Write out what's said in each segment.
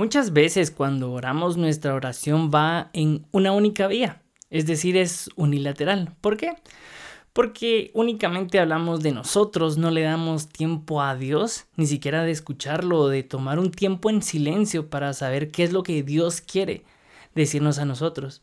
Muchas veces cuando oramos nuestra oración va en una única vía, es decir, es unilateral. ¿Por qué? Porque únicamente hablamos de nosotros, no le damos tiempo a Dios, ni siquiera de escucharlo o de tomar un tiempo en silencio para saber qué es lo que Dios quiere decirnos a nosotros.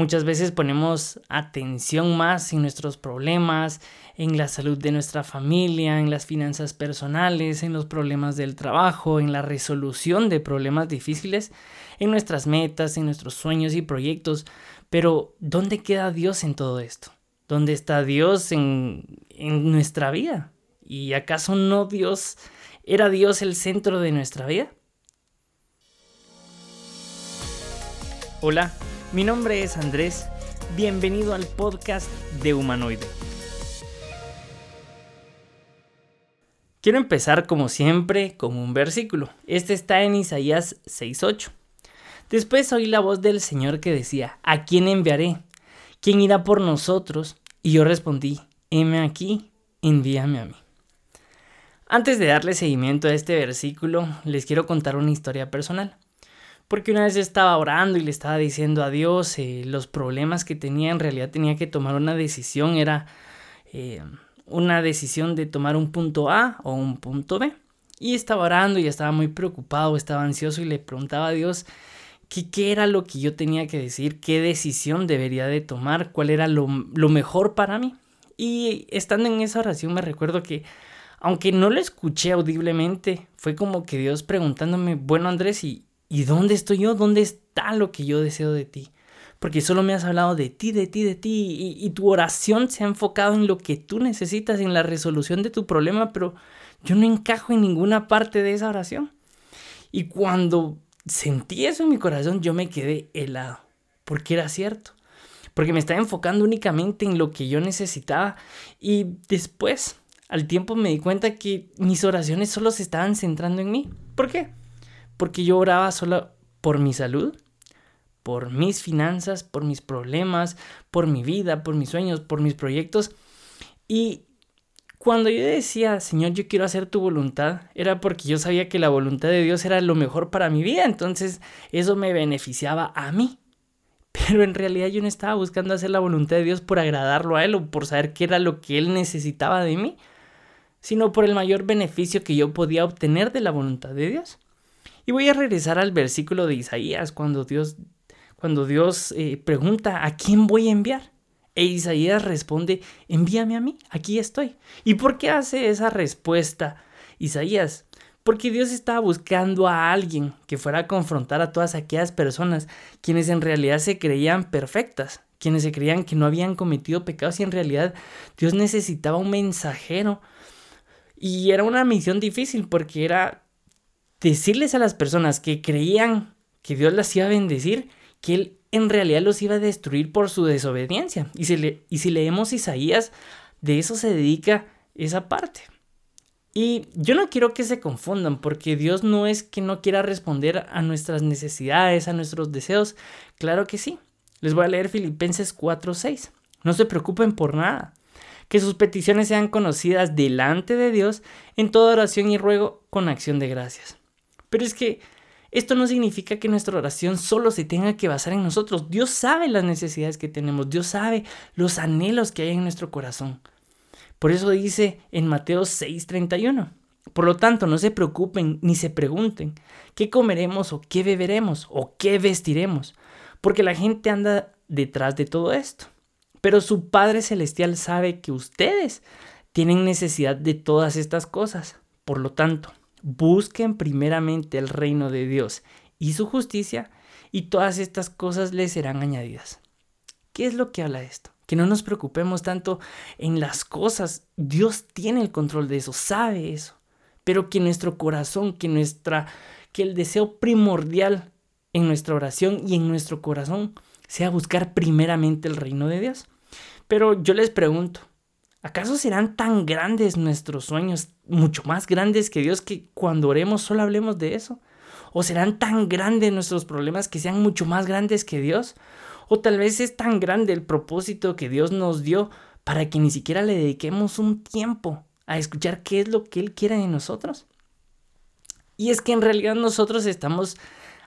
Muchas veces ponemos atención más en nuestros problemas, en la salud de nuestra familia, en las finanzas personales, en los problemas del trabajo, en la resolución de problemas difíciles, en nuestras metas, en nuestros sueños y proyectos. Pero, ¿dónde queda Dios en todo esto? ¿Dónde está Dios en, en nuestra vida? ¿Y acaso no Dios era Dios el centro de nuestra vida? Hola. Mi nombre es Andrés, bienvenido al podcast de Humanoide. Quiero empezar como siempre con un versículo. Este está en Isaías 6.8. Después oí la voz del Señor que decía, ¿a quién enviaré? ¿Quién irá por nosotros? Y yo respondí, heme aquí, envíame a mí. Antes de darle seguimiento a este versículo, les quiero contar una historia personal. Porque una vez estaba orando y le estaba diciendo a Dios eh, los problemas que tenía, en realidad tenía que tomar una decisión, era eh, una decisión de tomar un punto A o un punto B. Y estaba orando y estaba muy preocupado, estaba ansioso y le preguntaba a Dios qué, era lo que yo tenía que decir, qué decisión debería de tomar, cuál era lo, lo mejor para mí. Y estando en esa oración me recuerdo que aunque no lo escuché audiblemente, fue como que Dios preguntándome, bueno Andrés, ¿y, ¿Y dónde estoy yo? ¿Dónde está lo que yo deseo de ti? Porque solo me has hablado de ti, de ti, de ti, y, tu oración se ha enfocado en lo que tú necesitas, en la resolución de tu problema, pero yo no encajo en ninguna parte de esa oración. Y cuando sentí eso en mi corazón, yo me quedé helado, porque era cierto, porque me estaba enfocando únicamente en lo que yo necesitaba, y después, al tiempo, me di cuenta que mis oraciones solo se estaban centrando en mí. ¿Por qué? Porque yo oraba solo por mi salud, por mis finanzas, por mis problemas, por mi vida, por mis sueños, por mis proyectos. Y cuando yo decía, Señor, yo quiero hacer tu voluntad, era porque yo sabía que la voluntad de Dios era lo mejor para mi vida, entonces eso me beneficiaba a mí. Pero en realidad yo no estaba buscando hacer la voluntad de Dios por agradarlo a Él o por saber qué era lo que Él necesitaba de mí, sino por el mayor beneficio que yo podía obtener de la voluntad de Dios. Y voy a regresar al versículo de Isaías cuando Dios, cuando Dios eh, pregunta a quién voy a enviar. E Isaías responde, envíame a mí, aquí estoy. ¿Y por qué hace esa respuesta Isaías? Porque Dios estaba buscando a alguien que fuera a confrontar a todas aquellas personas quienes en realidad se creían perfectas, quienes se creían que no habían cometido pecados y en realidad Dios necesitaba un mensajero. Y era una misión difícil porque era decirles a las personas que creían que Dios las iba a bendecir, que Él en realidad los iba a destruir por su desobediencia. Y si, le, leemos Isaías, de eso se dedica esa parte. Y yo no quiero que se confundan, porque Dios no es que no quiera responder a nuestras necesidades, a nuestros deseos. Claro que sí. Les voy a leer Filipenses 4:6. No se preocupen por nada. Que sus peticiones sean conocidas delante de Dios en toda oración y ruego con acción de gracias. Pero es que esto no significa que nuestra oración solo se tenga que basar en nosotros. Dios sabe las necesidades que tenemos, Dios sabe los anhelos que hay en nuestro corazón. Por eso dice en Mateo 6:31. Por lo tanto, no se preocupen ni se pregunten qué comeremos o qué beberemos o qué vestiremos, porque la gente anda detrás de todo esto. Pero su Padre Celestial sabe que ustedes tienen necesidad de todas estas cosas. Por lo tanto, Busquen primeramente el reino de Dios y su justicia y todas estas cosas les serán añadidas. ¿Qué es lo que habla esto? Que no nos preocupemos tanto en las cosas. Dios tiene el control de eso, sabe eso. Pero que nuestro corazón, que nuestra que el deseo primordial en nuestra oración y en nuestro corazón sea buscar primeramente el reino de Dios. Pero yo les pregunto, ¿Acaso serán tan grandes nuestros sueños, mucho más grandes que Dios, que cuando oremos solo hablemos de eso? ¿O serán tan grandes nuestros problemas que sean mucho más grandes que Dios? ¿O tal vez es tan grande el propósito que Dios nos dio para que ni siquiera le dediquemos un tiempo a escuchar qué es lo que Él quiere de nosotros? Y es que en realidad nosotros estamos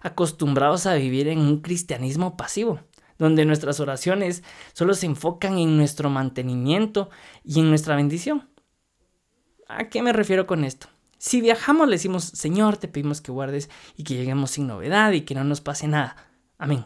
acostumbrados a vivir en un cristianismo pasivo, donde nuestras oraciones solo se enfocan en nuestro mantenimiento y en nuestra bendición. ¿A qué me refiero con esto? Si viajamos le decimos, Señor, te pedimos que guardes y que lleguemos sin novedad y que no nos pase nada. Amén.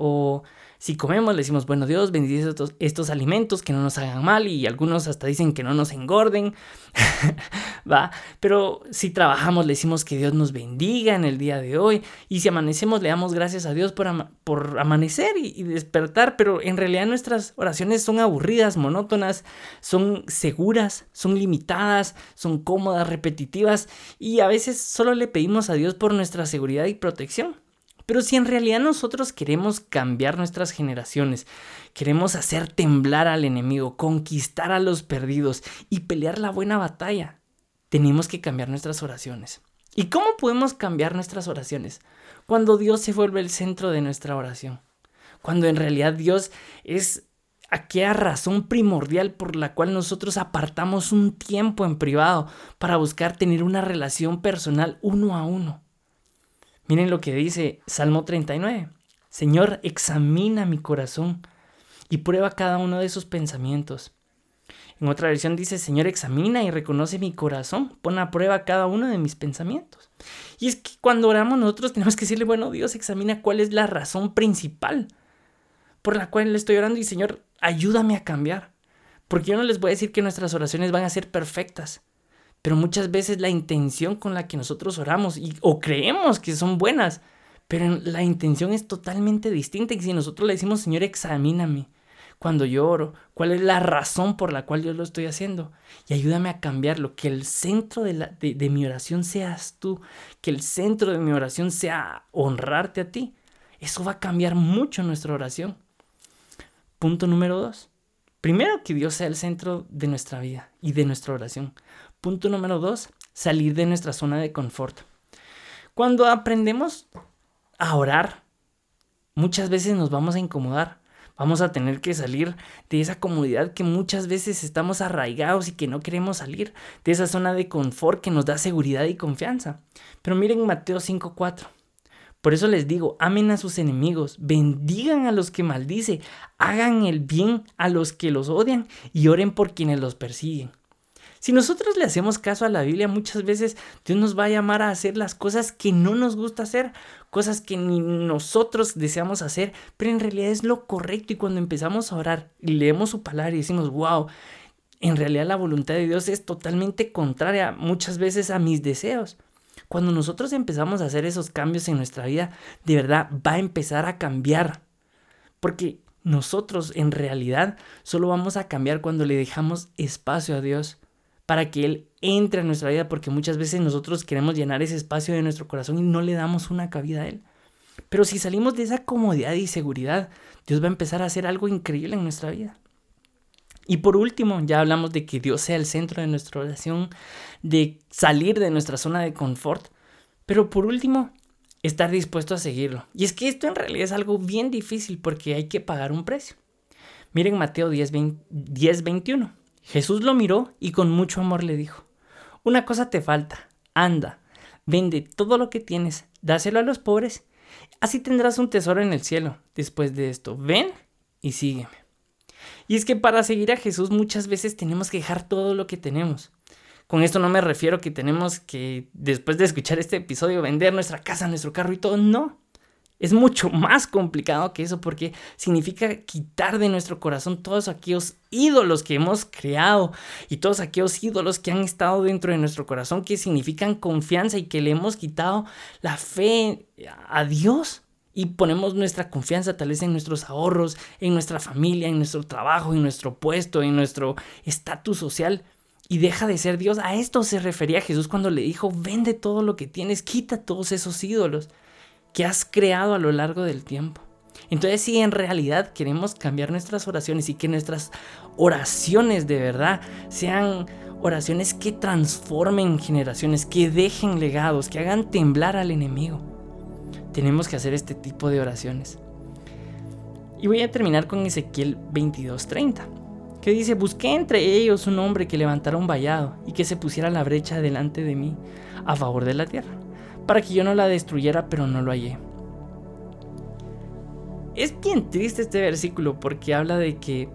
O si comemos, le decimos, bueno Dios, bendice estos, alimentos que no nos hagan mal y algunos hasta dicen que no nos engorden, ¿va? Pero si trabajamos, le decimos que Dios nos bendiga en el día de hoy y si amanecemos, le damos gracias a Dios por, por amanecer y, y despertar, pero en realidad nuestras oraciones son aburridas, monótonas, son seguras, son limitadas, son cómodas, repetitivas y a veces solo le pedimos a Dios por nuestra seguridad y protección. Pero si en realidad nosotros queremos cambiar nuestras generaciones, queremos hacer temblar al enemigo, conquistar a los perdidos y pelear la buena batalla, tenemos que cambiar nuestras oraciones. ¿Y cómo podemos cambiar nuestras oraciones? Cuando Dios se vuelve el centro de nuestra oración. Cuando en realidad Dios es aquella razón primordial por la cual nosotros apartamos un tiempo en privado para buscar tener una relación personal uno a uno. Miren lo que dice Salmo 39. Señor, examina mi corazón y prueba cada uno de esos pensamientos. En otra versión dice, Señor, examina y reconoce mi corazón, pon a prueba cada uno de mis pensamientos. Y es que cuando oramos nosotros tenemos que decirle, bueno, Dios, examina cuál es la razón principal por la cual le estoy orando y Señor, ayúdame a cambiar. Porque yo no les voy a decir que nuestras oraciones van a ser perfectas, pero muchas veces la intención con la que nosotros oramos y, o creemos que son buenas, pero la intención es totalmente distinta. Y si nosotros le decimos, Señor, examíname cuando yo oro, cuál es la razón por la cual yo lo estoy haciendo y ayúdame a cambiarlo, que el centro de, de mi oración seas tú, que el centro de mi oración sea honrarte a ti. Eso va a cambiar mucho nuestra oración. Punto número dos. Primero, que Dios sea el centro de nuestra vida y de nuestra oración. Punto número dos, salir de nuestra zona de confort. Cuando aprendemos a orar, muchas veces nos vamos a incomodar. Vamos a tener que salir de esa comodidad que muchas veces estamos arraigados y que no queremos salir, de esa zona de confort que nos da seguridad y confianza. Pero miren Mateo 5:4. Por eso les digo, amen a sus enemigos, bendigan a los que maldice, hagan el bien a los que los odian y oren por quienes los persiguen. Si nosotros le hacemos caso a la Biblia, muchas veces Dios nos va a llamar a hacer las cosas que no nos gusta hacer, cosas que ni nosotros deseamos hacer, pero en realidad es lo correcto. Y cuando empezamos a orar y leemos su palabra y decimos, wow, en realidad la voluntad de Dios es totalmente contraria muchas veces a mis deseos. Cuando nosotros empezamos a hacer esos cambios en nuestra vida, de verdad va a empezar a cambiar. Porque nosotros en realidad solo vamos a cambiar cuando le dejamos espacio a Dios para que Él entre a nuestra vida, porque muchas veces nosotros queremos llenar ese espacio de nuestro corazón y no le damos una cabida a Él. Pero si salimos de esa comodidad y seguridad, Dios va a empezar a hacer algo increíble en nuestra vida. Y por último, ya hablamos de que Dios sea el centro de nuestra oración, de salir de nuestra zona de confort. Pero por último, estar dispuesto a seguirlo. Y es que esto en realidad es algo bien difícil porque hay que pagar un precio. Miren Mateo 10, 10 21. Jesús lo miró y con mucho amor le dijo, Una cosa te falta, anda, vende todo lo que tienes, dáselo a los pobres, así tendrás un tesoro en el cielo. Después de esto, ven y sígueme. Y es que para seguir a Jesús muchas veces tenemos que dejar todo lo que tenemos. Con esto no me refiero que tenemos que, después de escuchar este episodio, vender nuestra casa, nuestro carro y todo. No. Es mucho más complicado que eso porque significa quitar de nuestro corazón todos aquellos ídolos que hemos creado y todos aquellos ídolos que han estado dentro de nuestro corazón que significan confianza y que le hemos quitado la fe a Dios. Y ponemos nuestra confianza tal vez en nuestros ahorros, en nuestra familia, en nuestro trabajo, en nuestro puesto, en nuestro estatus social. Y deja de ser Dios. A esto se refería Jesús cuando le dijo, vende todo lo que tienes, quita todos esos ídolos que has creado a lo largo del tiempo. Entonces, si en realidad queremos cambiar nuestras oraciones y que nuestras oraciones de verdad sean oraciones que transformen generaciones, que dejen legados, que hagan temblar al enemigo, tenemos que hacer este tipo de oraciones. Y voy a terminar con Ezequiel 22:30. que dice, busqué entre ellos un hombre que levantara un vallado y que se pusiera la brecha delante de mí a favor de la tierra, para que yo no la destruyera, pero no lo hallé. Es bien triste este versículo porque habla de que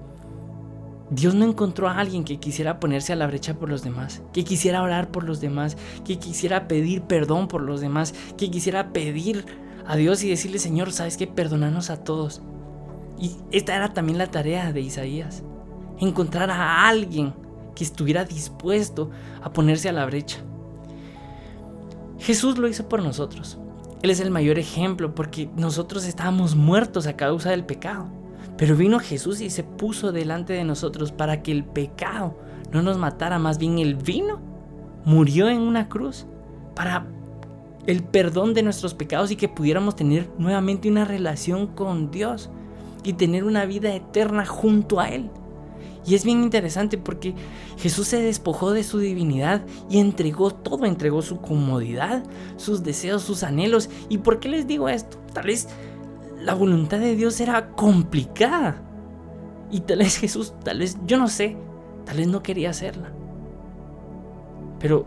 Dios no encontró a alguien que quisiera ponerse a la brecha por los demás, que quisiera orar por los demás, que quisiera pedir perdón por los demás, que quisiera pedir a Dios y decirle, Señor, ¿sabes qué? Perdónanos a todos. Y esta era también la tarea de Isaías, encontrar a alguien que estuviera dispuesto a ponerse a la brecha. Jesús lo hizo por nosotros. Él es el mayor ejemplo porque nosotros estábamos muertos a causa del pecado. Pero vino Jesús y se puso delante de nosotros para que el pecado no nos matara, más bien el vino murió en una cruz para el perdón de nuestros pecados y que pudiéramos tener nuevamente una relación con Dios y tener una vida eterna junto a Él. Y es bien interesante porque Jesús se despojó de su divinidad y entregó todo, entregó su comodidad, sus deseos, sus anhelos. ¿Y por qué les digo esto? Tal vez la voluntad de Dios era complicada. Y tal vez Jesús, tal vez, yo no sé, tal vez no quería hacerla. Pero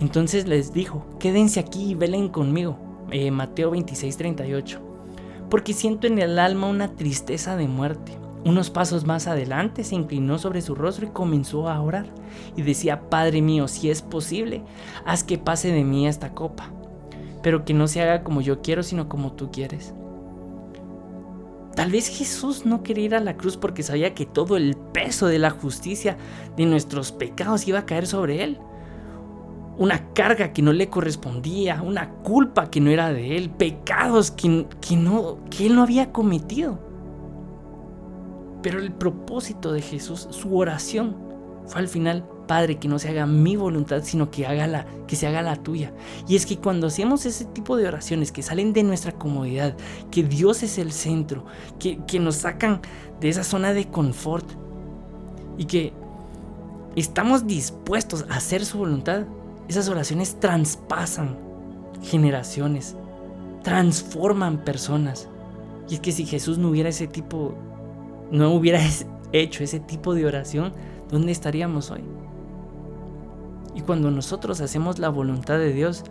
entonces les dijo, quédense aquí y velen conmigo. Eh, Mateo 26, 38. Porque siento en el alma una tristeza de muerte unos pasos más adelante se inclinó sobre su rostro y comenzó a orar. Y decía, Padre mío, si es posible, haz que pase de mí esta copa, pero que no se haga como yo quiero, sino como tú quieres. Tal vez Jesús no quería ir a la cruz porque sabía que todo el peso de la justicia de nuestros pecados iba a caer sobre él. Una carga que no le correspondía, una culpa que no era de él, pecados que, que, no, que él no había cometido. Pero el propósito de Jesús, su oración, fue al final, Padre, que no se haga mi voluntad, sino que, haga la, que se haga la tuya. Y es que cuando hacemos ese tipo de oraciones que salen de nuestra comodidad, que Dios es el centro, que, que nos sacan de esa zona de confort y que estamos dispuestos a hacer su voluntad, esas oraciones traspasan generaciones, transforman personas. Y es que si Jesús no hubiera ese tipo no hubiera hecho ese tipo de oración, ¿dónde estaríamos hoy? Y cuando nosotros hacemos la voluntad de Dios,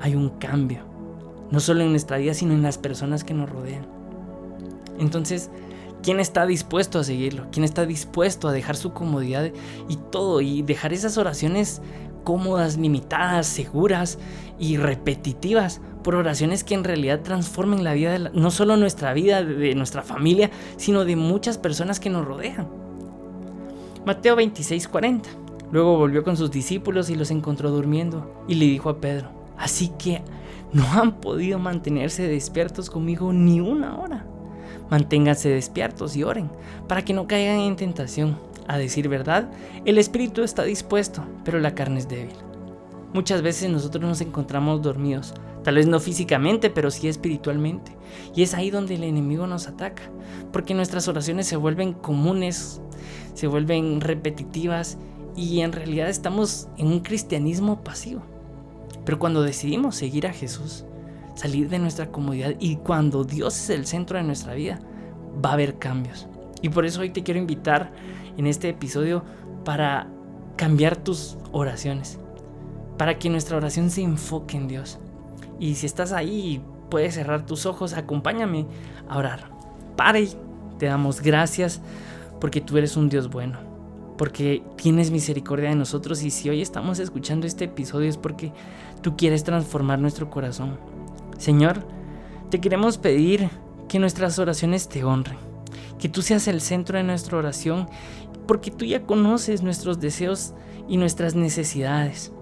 hay un cambio, no solo en nuestra vida, sino en las personas que nos rodean. Entonces, ¿quién está dispuesto a seguirlo? ¿Quién está dispuesto a dejar su comodidad y todo y dejar esas oraciones cómodas, limitadas, seguras y repetitivas por oraciones que en realidad transformen la vida, de no solo nuestra vida, de nuestra familia, sino de muchas personas que nos rodean. Mateo 26:40. Luego volvió con sus discípulos y los encontró durmiendo y le dijo a Pedro, así que no han podido mantenerse despiertos conmigo ni una hora. Manténganse despiertos y oren para que no caigan en tentación. A decir verdad, el espíritu está dispuesto, pero la carne es débil. Muchas veces nosotros nos encontramos dormidos, tal vez no físicamente, pero sí espiritualmente. Y es ahí donde el enemigo nos ataca, porque nuestras oraciones se vuelven comunes, se vuelven repetitivas y en realidad estamos en un cristianismo pasivo. Pero cuando decidimos seguir a Jesús, salir de nuestra comodidad y cuando Dios es el centro de nuestra vida, va a haber cambios. Y por eso hoy te quiero invitar en este episodio para cambiar tus oraciones para que nuestra oración se enfoque en Dios. Y si estás ahí puedes cerrar tus ojos, acompáñame a orar. Pare, te damos gracias porque tú eres un Dios bueno, porque tienes misericordia de nosotros y si hoy estamos escuchando este episodio es porque tú quieres transformar nuestro corazón. Señor, te queremos pedir que nuestras oraciones te honren, que tú seas el centro de nuestra oración, porque tú ya conoces nuestros deseos y nuestras necesidades.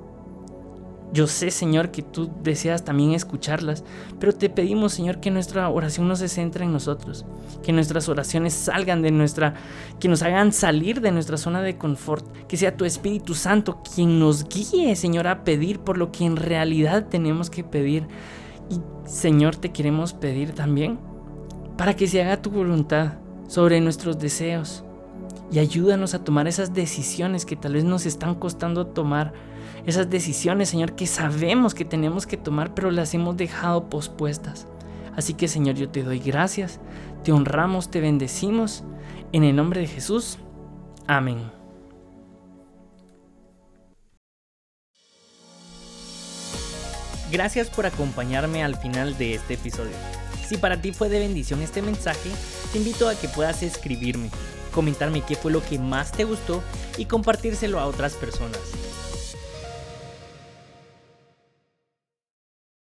Yo sé, Señor, que tú deseas también escucharlas, pero te pedimos, Señor, que nuestra oración no se centre en nosotros, que nuestras oraciones salgan de nuestra, que nos hagan salir de nuestra zona de confort, que sea tu Espíritu Santo quien nos guíe, Señor, a pedir por lo que en realidad tenemos que pedir. Y, Señor, te queremos pedir también para que se haga tu voluntad sobre nuestros deseos y ayúdanos a tomar esas decisiones que tal vez nos están costando tomar esas decisiones, Señor, que sabemos que tenemos que tomar, pero las hemos dejado pospuestas. Así que, Señor, yo te doy gracias, te honramos, te bendecimos. En el nombre de Jesús. Amén. Gracias por acompañarme al final de este episodio. Si para ti fue de bendición este mensaje, te invito a que puedas escribirme, comentarme qué fue lo que más te gustó y compartírselo a otras personas.